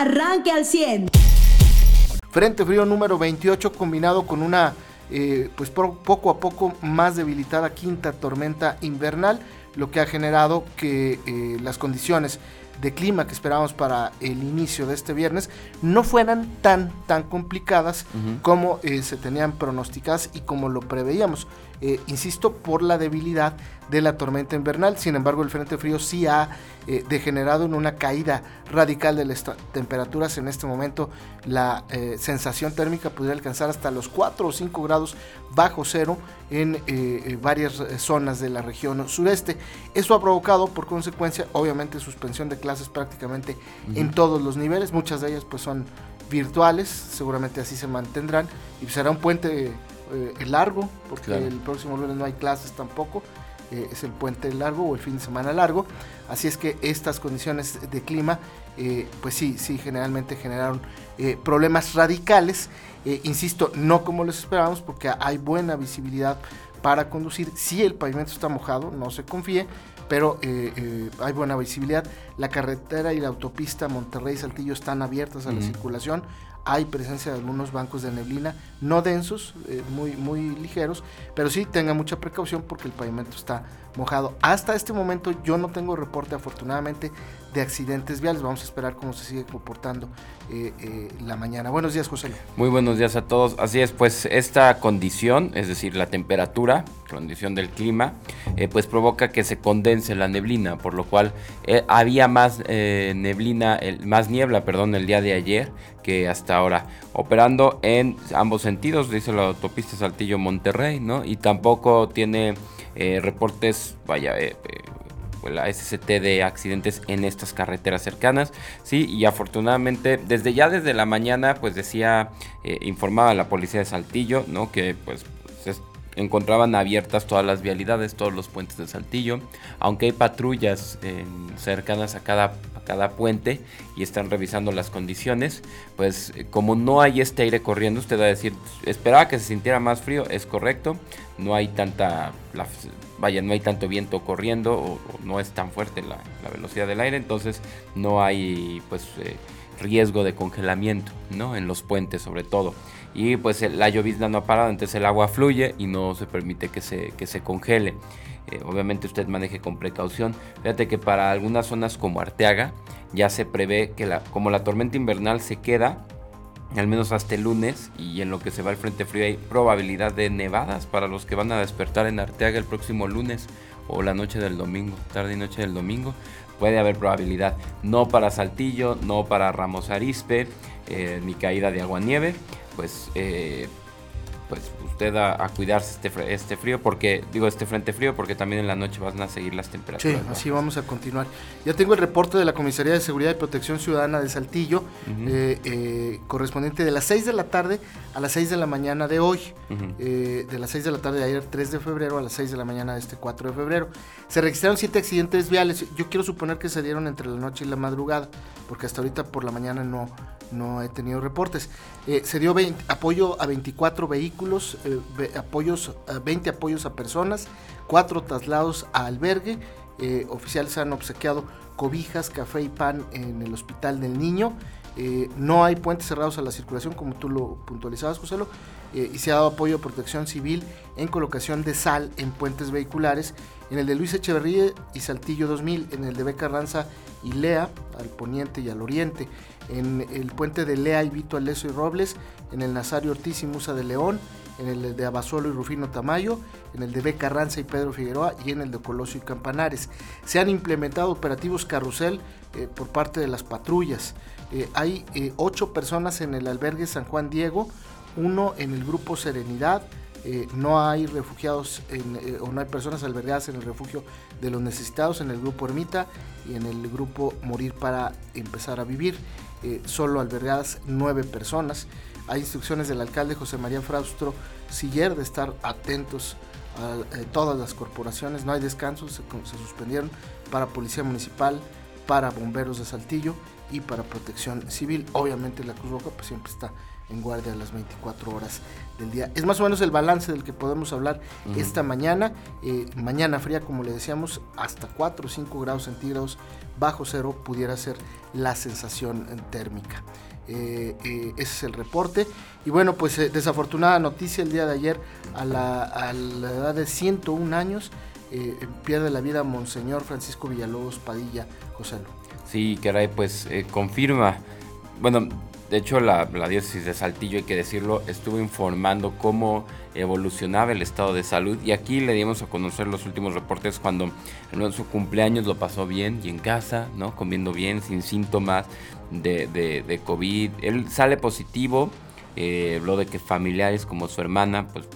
arranque al 100. Frente frío número 28 combinado con una eh, pues poco a poco más debilitada quinta tormenta invernal, lo que ha generado que eh, las condiciones de clima que esperábamos para el inicio de este viernes no fueran tan tan complicadas como eh, se tenían pronosticadas y como lo preveíamos. Eh, insisto, por la debilidad de la tormenta invernal. Sin embargo, el Frente Frío sí ha eh, degenerado en una caída radical de las temperaturas. En este momento, la eh, sensación térmica podría alcanzar hasta los 4 o 5 grados bajo cero en varias zonas de la región sureste. Eso ha provocado, por consecuencia, obviamente, suspensión de clases prácticamente en todos los niveles. Muchas de ellas, pues, son virtuales, seguramente así se mantendrán y será un puente eh, largo, porque el próximo lunes no hay clases tampoco. Eh, es el puente largo o el fin de semana largo. Así es que estas condiciones de clima, eh, pues sí, sí, generalmente generaron problemas radicales. insisto, no como les esperábamos, porque hay buena visibilidad para conducir. Si el pavimento está mojado, no se confíe, pero hay buena visibilidad. La carretera y la autopista Monterrey-Saltillo están abiertas a la circulación hay presencia de algunos bancos de neblina, no densos, eh, muy, muy ligeros, pero sí tenga mucha precaución porque el pavimento está mojado. Hasta este momento yo no tengo reporte afortunadamente de accidentes viales. Vamos a esperar cómo se sigue comportando eh, eh, la mañana. Buenos días, José. Muy buenos días a todos. Así es, pues esta condición, es decir, la temperatura, condición del clima, pues provoca que se condense la neblina, por lo cual había más neblina, más niebla, perdón, el día de ayer que hasta ahora, operando en ambos sentidos, dice la autopista Saltillo-Monterrey, ¿no? Y tampoco tiene reportes, vaya, la SCT de accidentes en estas carreteras cercanas, sí, y afortunadamente desde ya desde la mañana pues decía, eh, informaba la policía de Saltillo, ¿no? Que pues encontraban abiertas todas las vialidades, todos los puentes de Saltillo, aunque hay patrullas cercanas a cada, cada puente y están revisando las condiciones, pues como no hay este aire corriendo, usted va a decir, esperaba que se sintiera más frío, es correcto, no hay tanta, vaya, no hay tanto viento corriendo o, no es tan fuerte la, velocidad del aire, entonces no hay pues eh, riesgo de congelamiento, ¿no? En los puentes sobre todo. Y pues la llovizna no ha parado, entonces el agua fluye y no se permite que se, que se congele. Eh, obviamente usted maneje con precaución. Fíjate que para algunas zonas como Arteaga ya se prevé que como la tormenta invernal se queda al menos hasta el lunes y en lo que se va el frente frío hay probabilidad de nevadas para los que van a despertar en Arteaga el próximo lunes o la noche del domingo, tarde y noche del domingo, puede haber probabilidad. No para Saltillo, no para Ramos Arispe, eh, ni caída de agua nieve, pues eh, pues usted a, cuidarse este, este frío, porque digo este frente frío, porque también en la noche van a seguir las temperaturas. Sí, así vamos a continuar. Ya tengo el reporte de la Comisaría de Seguridad y Protección Ciudadana de Saltillo, eh, eh, correspondiente de las 6 de la tarde a las 6 de la mañana de hoy, eh, de las 6 de la tarde de ayer 3 de febrero a las 6 de la mañana de este 4 de febrero. Se registraron 7 accidentes viales, yo quiero suponer que se dieron entre la noche y la madrugada, porque hasta ahorita por la mañana no, no he tenido reportes. se dio apoyo a 24 vehículos eh, apoyos, 20 apoyos a personas, 4 traslados a albergue. Eh, oficiales han obsequiado cobijas, café y pan en el Hospital del Niño. Eh, no hay puentes cerrados a la circulación, como tú lo puntualizabas, José. y se ha dado apoyo a protección civil en colocación de sal en puentes vehiculares, en el de Luis Echeverría y Saltillo 2000, en el de Beca Ranza y Lea, al poniente y al oriente, en el puente de Lea y Vito Aleso y Robles, en el Nazario Ortiz y Musa de León, en el de Abasolo y Rufino Tamayo, en el de B. Carranza y Pedro Figueroa y en el de Colosio y Campanares. Se han implementado operativos carrusel eh, por parte de las patrullas. Eh, hay eh, ocho personas en el albergue San Juan Diego, uno en el grupo Serenidad, no hay refugiados o no hay personas albergadas en el refugio de los necesitados en el grupo Ermita y en el grupo Morir para empezar a vivir. solo albergadas nueve personas. Hay instrucciones del alcalde José María Fraustro Siller de estar atentos a, eh, todas las corporaciones. No hay descansos, se, suspendieron para Policía Municipal, para Bomberos de Saltillo y para protección civil. Obviamente la Cruz Roja pues siempre está en guardia a las 24 horas del día. Es más o menos el balance del que podemos hablar esta mañana. Eh, mañana fría, como le decíamos, hasta 4 o 5 grados centígrados bajo cero pudiera ser la sensación térmica. Eh, eh, ese es el reporte. Y bueno, pues desafortunada noticia el día de ayer, a la, edad de 101 años, pierde la vida Monseñor Francisco Villalobos Padilla José. Sí, caray, pues confirma, bueno, de hecho, la, diócesis de Saltillo, hay que decirlo, estuvo informando cómo evolucionaba el estado de salud y aquí le dimos a conocer los últimos reportes cuando en su cumpleaños lo pasó bien y en casa, ¿no? Comiendo bien, sin síntomas de, COVID. Él sale positivo, eh, habló de que familiares como su hermana, pues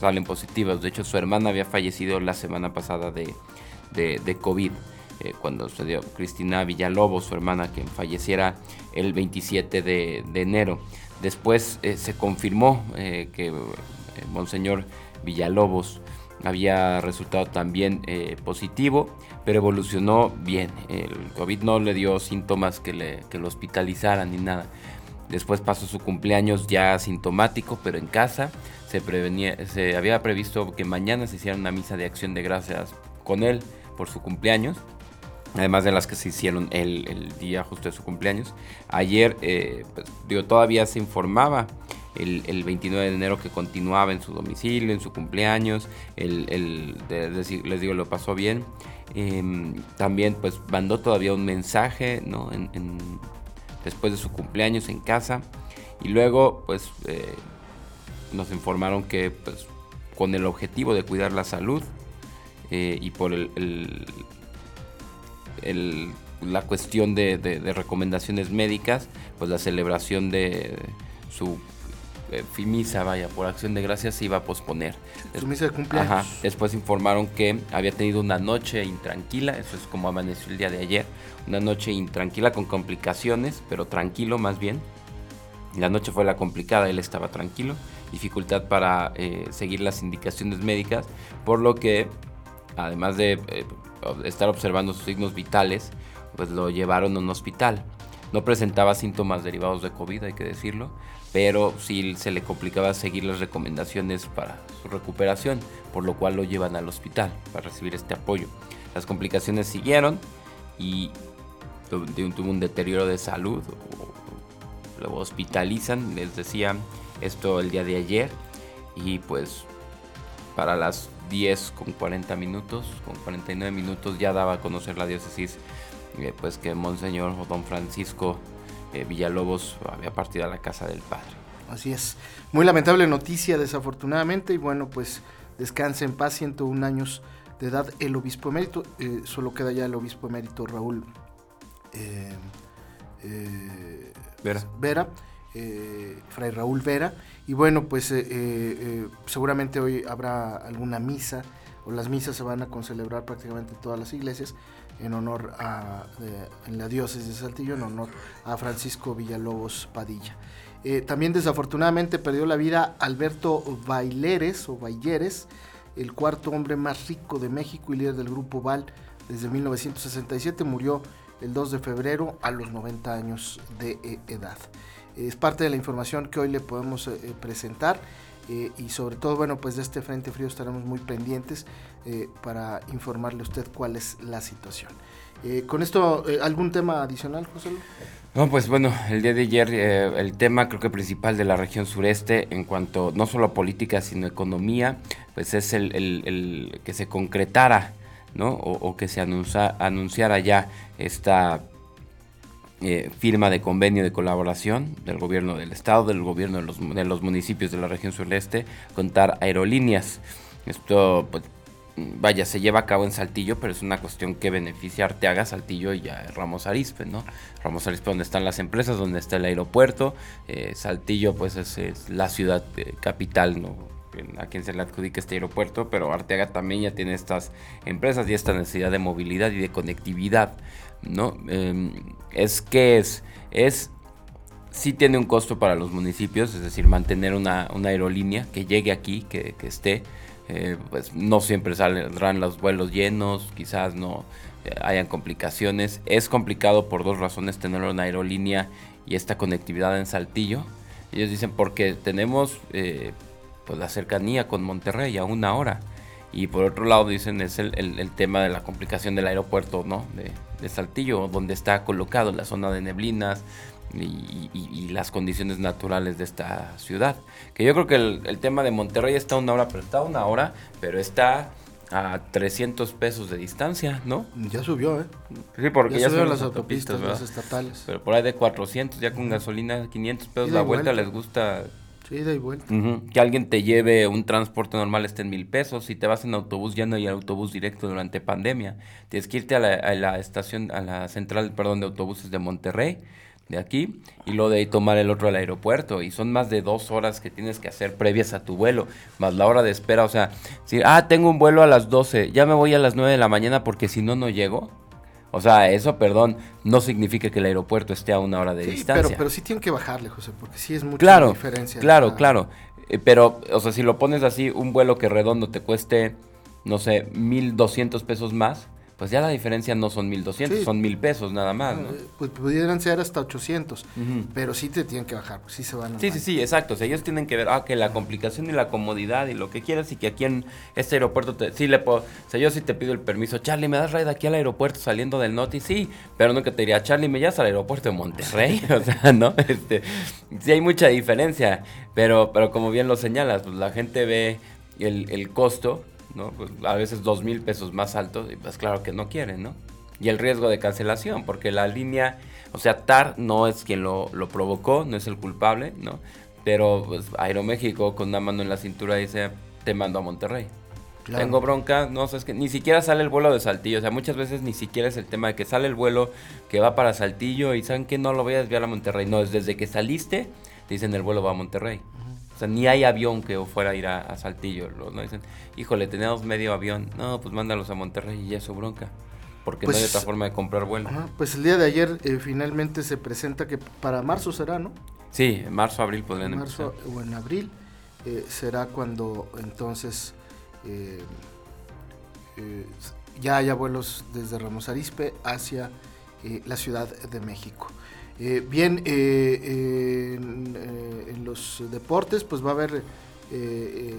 salen positivos. De hecho, su hermana había fallecido la semana pasada de, de COVID. Eh, cuando se dio Cristina Villalobos, su hermana, quien falleciera el 27 de, enero. Después eh, se confirmó eh, que Monseñor Villalobos había resultado también positivo, pero evolucionó bien. El COVID no le dio síntomas que, le, que lo hospitalizaran ni nada. Después pasó su cumpleaños ya sintomático, pero en casa. Se, había previsto que mañana se hiciera una misa de acción de gracias con él por su cumpleaños además de las que se hicieron el, día justo de su cumpleaños. Ayer, eh, pues, todavía se informaba el, 29 de enero que continuaba en su domicilio, en su cumpleaños, el, les digo, lo pasó bien. Em, también, pues, mandó todavía un mensaje, ¿no? después de su cumpleaños en casa. Y luego, pues, eh, nos informaron que, pues, con el objetivo de cuidar la salud eh, y por el la cuestión de, recomendaciones médicas, pues la celebración de su eh, vaya, por acción de gracias se iba a posponer. Su misa de cumpleaños. Después informaron que había tenido una noche intranquila, eso es como amaneció el día de ayer, una noche intranquila con complicaciones, pero tranquilo más bien. La noche fue la complicada, él estaba tranquilo, dificultad para eh, seguir las indicaciones médicas, por lo que además de eh, estar observando sus signos vitales, pues lo llevaron a un hospital. No presentaba síntomas derivados de COVID, hay que decirlo, pero sí se le complicaba seguir las recomendaciones para su recuperación, por lo cual lo llevan al hospital para recibir este apoyo. Las complicaciones siguieron y tuvo un deterioro de salud, lo hospitalizan, les decía esto el día de ayer, y pues para las 10 con 40 minutos, con 49 minutos ya daba a conocer la diócesis eh, pues que Monseñor Don Francisco eh, Villalobos había partido a la casa del Padre. Así es, muy lamentable noticia desafortunadamente y bueno pues descanse en paz, 101 años de edad el obispo emérito, eh, solo queda ya el obispo emérito Raúl Vera. Vera Fray Raúl Vera y bueno, pues eh, eh, eh, seguramente hoy habrá alguna misa, o las misas se van a concelebrar prácticamente en todas las iglesias, en honor a, en la diócesis de Saltillo, en honor a Francisco Villalobos Padilla. también desafortunadamente perdió la vida Alberto Baileres o Baileres, el cuarto hombre más rico de México y líder del grupo Val desde 1967, murió el 2 de febrero a los 90 años de edad es parte de la información que hoy le podemos eh, eh, presentar eh, y sobre todo, bueno, pues de este Frente Frío estaremos muy pendientes para informarle a usted cuál es la situación. con esto, ¿algún tema adicional, José Luis? No, pues bueno, el día de ayer el tema creo que principal de la región sureste en cuanto no solo a política sino economía, pues es el, que se concretara, ¿no? O, que se anunciara ya esta eh, firma de convenio de colaboración del gobierno del estado, del gobierno de los, de los municipios de la región sureste, contar aerolíneas. Esto, pues, vaya, se lleva a cabo en Saltillo, pero es una cuestión que beneficia a Arteaga, Saltillo y a Ramos Arizpe, ¿no? Ramos Arizpe donde están las empresas, donde está el aeropuerto, eh, Saltillo pues es, la ciudad eh, capital, ¿no? A quien se le adjudica este aeropuerto, pero Arteaga también ya tiene estas empresas y esta necesidad de movilidad y de conectividad, ¿no? Em, es que es, es, sí tiene un costo para los municipios, es decir, mantener una, aerolínea que llegue aquí, que, esté, eh, pues no siempre saldrán los vuelos llenos, quizás no, eh, hayan complicaciones. Es complicado por dos razones tener una aerolínea y esta conectividad en Saltillo. Ellos dicen porque tenemos eh, pues la cercanía con Monterrey a una hora. Y por otro lado dicen es el, tema de la complicación del aeropuerto ¿no? de, Saltillo, donde está colocado la zona de neblinas y, las condiciones naturales de esta ciudad. Que yo creo que el, tema de Monterrey está a una hora, pero está a una hora, pero está a 300 pesos de distancia, ¿no? Ya subió, ¿eh? Sí, porque ya, ya las autopistas, las estatales. Pero por ahí de 400, ya con gasolina, 500 pesos la vuelta, les gusta. Sí, da. Que alguien te lleve un transporte normal esté en mil pesos. Si te vas en autobús, ya no hay autobús directo durante pandemia. Tienes que irte a la, a la estación, a la central, perdón, de autobuses de Monterrey de aquí y luego de ahí tomar el otro al aeropuerto y son más de dos horas que tienes que hacer previas a tu vuelo, más la hora de espera, o sea, si, ah, tengo un vuelo a las 12, ya me voy a las 9 de la mañana porque si no, no llego. O sea, eso, perdón, no significa que el aeropuerto esté a una hora de distancia. Pero, pero sí tienen que bajarle, José, porque sí es mucha claro, diferencia. Claro, claro. Eh, pero, o sea, si lo pones así, un vuelo que redondo te cueste, no sé, 1.200 pesos más, pues ya la diferencia no son 1200, son mil pesos nada más. ¿no? Eh, pues pudieran ser hasta 800, pero sí te tienen que bajar, pues sí se van a Sí, sí, sí, exacto. O sea, ellos tienen que ver ah, que la complicación y la comodidad y lo que quieras y que aquí en este aeropuerto, te, sí le puedo, o sea, yo sí te pido el permiso, Charlie, ¿me das ride aquí al aeropuerto saliendo del Noti? Sí, pero que te diría, Charlie, ¿me llevas al aeropuerto de Monterrey? o sea, ¿no? Este, sí hay mucha diferencia, pero, pero como bien lo señalas, pues la gente ve el, el costo ¿no? Pues a veces dos mil pesos más altos, y pues claro que no quieren, ¿no? Y el riesgo de cancelación, porque la línea, o sea, TAR no es quien lo, provocó, no es el culpable, ¿no? Pero pues, Aeroméxico con una mano en la cintura dice, te mando a Monterrey. Tengo bronca, no sé, es que ni siquiera sale el vuelo de Saltillo, o sea, muchas veces ni siquiera es el tema de que sale el vuelo que va para Saltillo y saben que no lo voy a desviar a Monterrey, no, es desde que saliste, dicen el vuelo va a Monterrey sea, ni hay avión que fuera a ir a, Saltillo. ¿no? Dicen, híjole, tenemos medio avión. No, pues mándalos a Monterrey y ya es su bronca. Porque no hay pues, otra forma de comprar vuelo. pues el día de ayer eh, finalmente se presenta que para marzo será, ¿no? Sí, en marzo, abril podrían en marzo o en abril eh, será cuando entonces eh, ya haya vuelos desde Ramos Arispe hacia la Ciudad de México. Eh, bien, eh, eh, en, los deportes, pues va a haber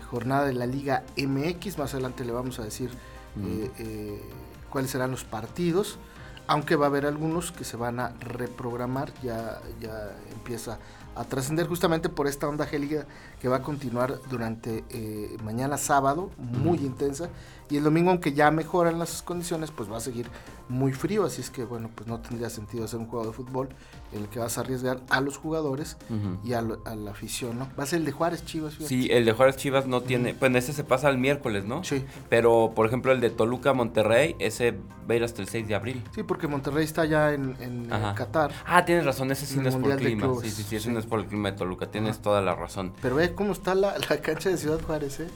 jornada de la Liga MX. Más adelante le vamos a decir cuáles serán los partidos. Aunque va a haber algunos que se van a reprogramar, ya, ya empieza a trascender justamente por esta onda gélida que va a continuar durante mañana sábado, muy intensa, y el domingo, aunque ya mejoran las condiciones, pues va a seguir muy frío, así es que bueno, pues no tendría sentido hacer un juego de fútbol en el que vas a arriesgar a los jugadores y a, la afición, ¿no? Va a ser el de Juárez Chivas. Sí, el de Juárez Chivas no tiene, pues ese se pasa el miércoles, ¿no? Sí. Pero, por ejemplo, el de Toluca Monterrey, ese va a ir hasta el 6 de abril. Sí, porque Monterrey está ya en, Qatar. Ah, tienes razón, ese sí no es por clima. Sí, sí, sí, no es por el clima de Toluca, tienes toda la razón. Pero ve cómo está la, cancha de Ciudad Juárez, ¿eh?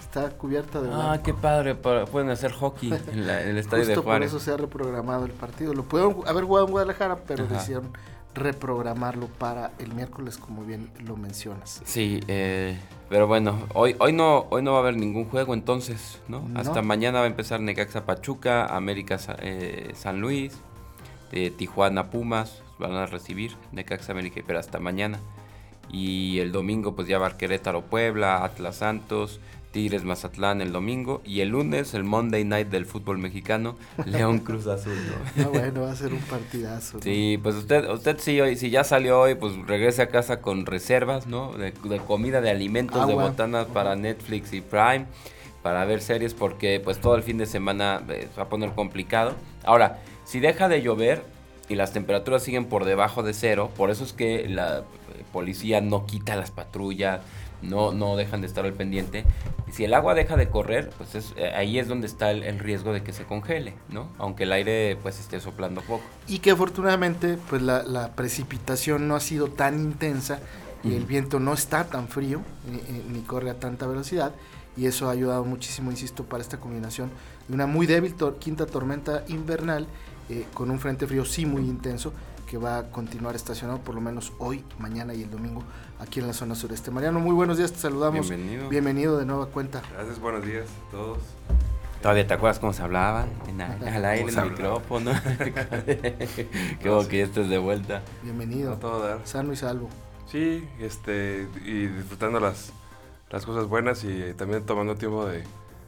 está cubierta de Ah, qué padre, pueden hacer hockey en, el estadio de Juárez. por eso se ha reprogramado el partido. Lo pudieron haber jugado en Guadalajara, pero decidieron reprogramarlo para el miércoles, como bien lo mencionas. Sí, eh, pero bueno, hoy, hoy, no, hoy no va a haber ningún juego entonces, ¿no? Hasta mañana va a empezar Necaxa Pachuca, América eh, San Luis, eh, Tijuana Pumas, van a recibir Necaxa América, pero hasta mañana. Y el domingo pues ya va Querétaro Puebla, Atlas Santos, Tigres Mazatlán el domingo y el lunes el Monday Night del fútbol mexicano, León Cruz Azul. ¿no? bueno, va a ser un partidazo. Sí, pues usted, usted sí hoy, si ya salió hoy, pues regrese a casa con reservas, ¿no? De, comida, de alimentos, de botanas para Netflix y Prime, para ver series, porque pues todo el fin de semana eh, va a poner complicado. Ahora, si deja de llover y las temperaturas siguen por debajo de cero, por eso es que la eh, policía no quita las patrullas no, no dejan de estar al pendiente. Si el agua deja de correr, pues es, eh, ahí es donde está el, riesgo de que se congele, ¿no? Aunque el aire pues esté soplando poco. Y que afortunadamente pues la, precipitación no ha sido tan intensa y el viento no está tan frío ni, corre a tanta velocidad y eso ha ayudado muchísimo, insisto, para esta combinación de una muy débil quinta tormenta invernal eh, con un frente frío sí muy intenso que va a continuar estacionado por lo menos hoy, mañana y el domingo aquí en la zona sureste. Mariano, muy buenos días, te saludamos. Bienvenido. Bienvenido de nueva cuenta. Gracias, buenos días a todos. ¿Todavía te acuerdas cómo se hablaba? En, al aire, en el micrófono. Qué bueno que ya estés de vuelta. Bienvenido. A todo dar. Sano y salvo. Sí, este, y disfrutando las, las cosas buenas y también tomando tiempo de,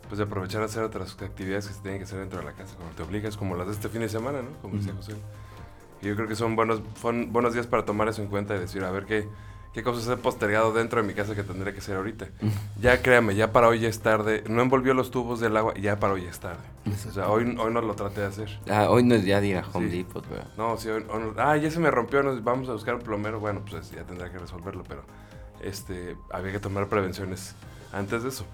pues, de aprovechar a hacer otras actividades que se tienen que hacer dentro de la casa, como te obligas, como las de este fin de semana, ¿no? Como decía José. Y yo creo que son buenos, son buenos días para tomar eso en cuenta y decir, a ver qué, qué cosas he postergado dentro de mi casa que tendría que hacer ahorita. Ya créame, ya para hoy ya es tarde. No envolvió los tubos del agua, ya para hoy es tarde. O sea, hoy, hoy no lo traté de hacer. Ah, hoy no es día de ir a Home Sí. Depot, pero... No, sí, hoy- hoy no- ah, ya se me rompió, nos vamos a buscar un plomero. Bueno, pues ya tendrá que resolverlo, pero este, había que tomar prevenciones antes de eso.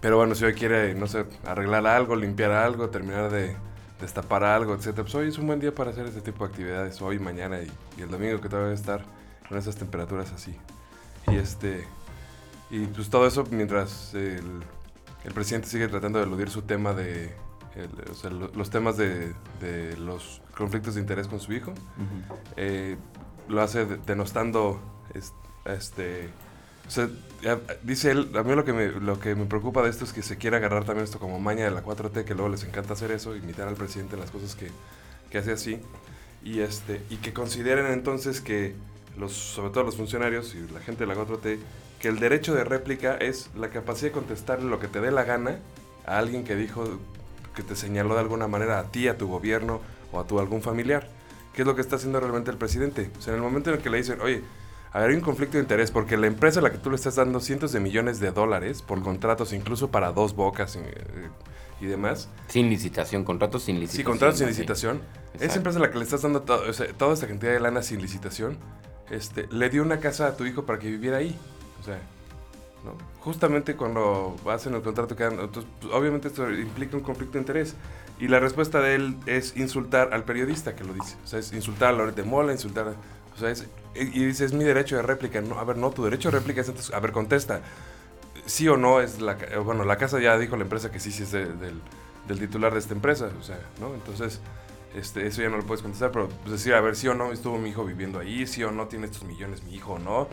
Pero bueno, si hoy quiere, no sé, arreglar algo, limpiar algo, terminar de destapar algo, etcétera, pues hoy es un buen día para hacer ese tipo de actividades, hoy, mañana y, y el domingo que todavía va a estar con esas temperaturas así. Y este, y pues todo eso mientras el, el presidente sigue tratando de eludir su tema de, el- o sea, lo- los temas de, de los conflictos de interés con su hijo. Eh, lo hace de- denostando este o sea, dice él, a mí lo que, me, lo que me preocupa de esto es que se quiere agarrar también esto como maña de la 4T, que luego les encanta hacer eso, imitar al presidente en las cosas que, que hace así, y, este, y que consideren entonces que, los, sobre todo los funcionarios y la gente de la 4T, que el derecho de réplica es la capacidad de contestarle lo que te dé la gana a alguien que dijo, que te señaló de alguna manera a ti, a tu gobierno o a tu algún familiar. ¿Qué es lo que está haciendo realmente el presidente? O sea, en el momento en el que le dicen, oye, a ver, hay un conflicto de interés porque la empresa a la que tú le estás dando cientos de millones de dólares por contratos, incluso para dos bocas eh, y demás, Sin licitación, contratos sin licitación. Sí, contratos sin licitación. Esa Exacto. empresa a la que le estás dando to- o sea, toda esta cantidad de lana sin licitación, este, le dio una casa a tu hijo para que viviera ahí. O sea, ¿no? Justamente cuando hacen el contrato, quedan, entonces, pues, obviamente esto implica un conflicto de interés. Y la respuesta de él es insultar al periodista que lo dice. O sea, es insultar a Loret de Mola, insultar a... O sea, es, y dice, es mi derecho de réplica. No, a ver, no, tu derecho de réplica es entonces, a ver, contesta. Sí o no es la... Bueno, la casa ya dijo la empresa que sí, sí es de- del, del titular de esta empresa. O sea, ¿no? Entonces, este, eso ya no lo puedes contestar, pero pues, decir, a ver, sí o no estuvo mi hijo viviendo ahí, sí o no tiene estos millones mi hijo o no.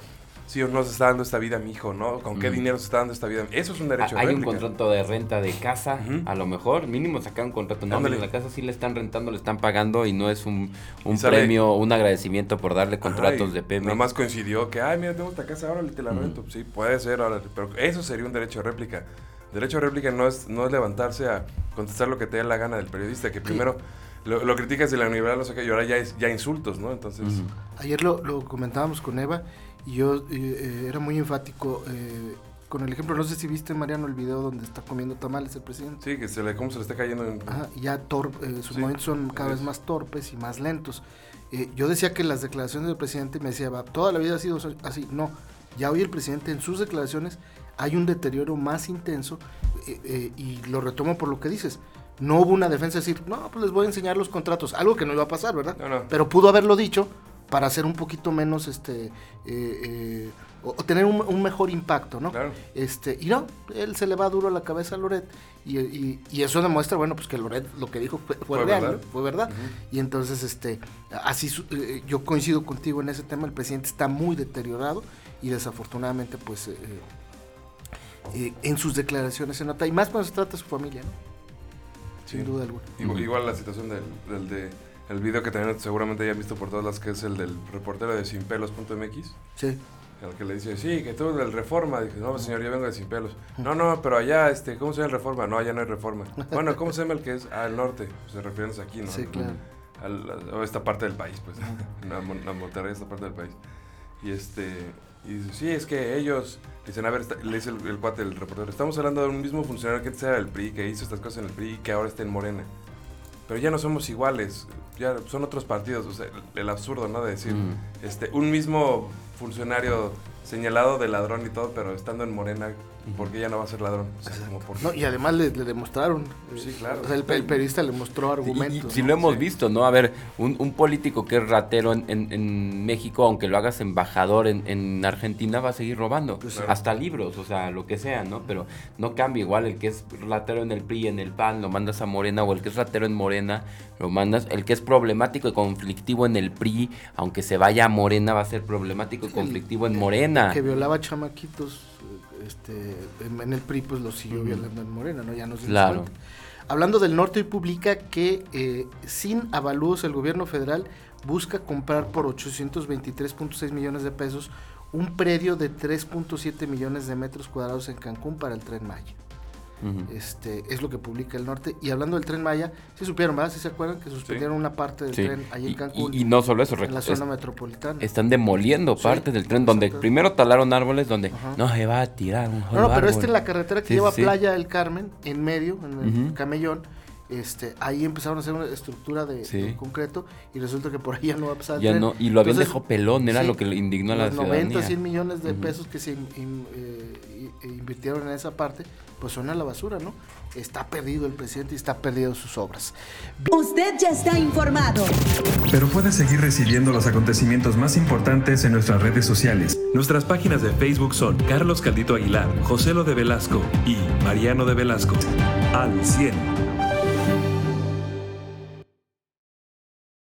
Sí o no se está dando esta vida a mi hijo, ¿no? ¿Con qué dinero se está dando esta vida? Eso es un derecho de Hay un contrato de renta de casa, a lo mejor, mínimo sacar un contrato. No, mira, la casa sí le están rentando, le están pagando y no es un, un premio, un agradecimiento por darle contratos de Pemex. Nada más coincidió que, ay, mira, tengo esta casa, ahora te la rento. Sí, puede ser, ahora, pero eso sería un derecho de réplica. Derecho de réplica no es, no es levantarse a contestar lo que te dé la gana del periodista, que primero lo, lo criticas de la universidad, no sé qué, y ahora ya es ya insultos, ¿no? Entonces. Ayer lo, lo comentábamos con Eva y yo eh, era muy enfático eh, con el ejemplo, no sé si viste Mariano el video donde está comiendo tamales el presidente. sí, que se le, cómo se le está cayendo en... Ajá, ya tor- eh, sus Sí, movimientos son cada vez más torpes y más lentos. Eh, yo decía que las declaraciones del presidente me decía, "Va, toda la vida ha sido así. No, ya hoy el presidente en sus declaraciones hay un deterioro más intenso eh, eh, y lo retomo por lo que dices. No hubo una defensa de decir, no, pues les voy a enseñar los contratos, algo que no iba a pasar, ¿verdad? No, no. Pero pudo haberlo dicho para hacer un poquito menos, este, eh, eh, o, o tener un, un mejor impacto, ¿no? Claro. Este, y no, él se le va duro a la cabeza a Loret. Y, y- y eso demuestra, bueno, pues que Loret lo que dijo fue, fue Fue real, verdad. ¿no? fue verdad. Y entonces, este, así eh, yo coincido contigo en ese tema. El presidente está muy deteriorado y desafortunadamente, pues, en sus declaraciones se nota. Y más cuando se trata de su familia, ¿no? Sin Sí. duda alguna. Igual, igual la situación del, del de el video que también seguramente ya han visto por todas las que es el del reportero de sinpelos.mx Sí. al que le dice, sí, que tú del Reforma. Dije, no, señor, yo vengo de Sin Pelos. No, no, pero allá, este, ¿cómo se llama el Reforma? No, allá no hay Reforma. Bueno, ¿cómo se llama el que es al norte? Pues se refieren aquí, ¿no? Sí, claro. Al- a esta parte del país, pues. a, Mon- a Monterrey, esta parte del país. Y este, y dice, sí, es que ellos, dicen, a ver, está- le dice el, el cuate, el reportero, estamos hablando de un mismo funcionario que antes era del PRI, que hizo estas cosas en el PRI y que ahora está en Morena. Pero ya no somos iguales, ya son otros partidos, o sea, el, el absurdo, ¿no? De decir, Mm. este, un mismo funcionario señalado de ladrón y todo, pero estando en Morena, ¿por qué ya no va a ser ladrón? O sea, como por No, y además le, le demostraron. Sí, claro. O sea, el, el periodista le mostró argumentos. Y, si ¿no? lo hemos Sí. visto, ¿no? A ver, un, un político que es ratero en, en- en México, aunque lo hagas embajador en, en Argentina, va a seguir robando. Pues. Hasta libros, o sea, lo que sea, ¿no? Pero no cambia igual el que es ratero en el PRI, en el PAN, lo mandas a Morena, o el que es ratero en Morena, lo mandas. El que es problemático y conflictivo en el PRI, aunque se vaya a Morena, va a ser problemático y conflictivo en Morena. Que violaba chamaquitos. Este, en, el PRI pues lo siguió violando en Morena, ¿no? Ya nos Claro. cuenta. Hablando del norte, hoy publica que eh, sin avalúos el gobierno federal busca comprar por 823.6 millones de pesos un predio de 3.7 millones de metros cuadrados en Cancún para el Tren Maya. Este, es lo que publica el norte. Y hablando del Tren Maya, sí supieron, ¿verdad? ¿Sí se acuerdan que suspendieron una parte del tren ahí en Cancún? Y, y no solo eso, en la zona es- metropolitana. están demoliendo partes del tren donde primero talaron árboles donde Ajá. no se va a tirar un No, no, pero este en la carretera que lleva sí. Playa del Carmen, en medio, en el camellón, este, ahí empezaron a hacer una estructura de, Sí. de concreto y resulta que por ahí ya no va a pasar el Ya tren. no, y lo habían Entonces, dejado pelón, era sí, lo que le indignó a la los 90, ciudadanía. 100 millones de pesos que se in- in- eh, invirtieron en esa parte, pues son a la basura, ¿no? Está perdido el presidente y está perdido sus obras. Usted ya está informado. Pero puedes seguir recibiendo los acontecimientos más importantes en nuestras redes sociales. Nuestras páginas de Facebook son Carlos Caldito Aguilar, José Lo de Velasco y Mariano de Velasco. Al 100.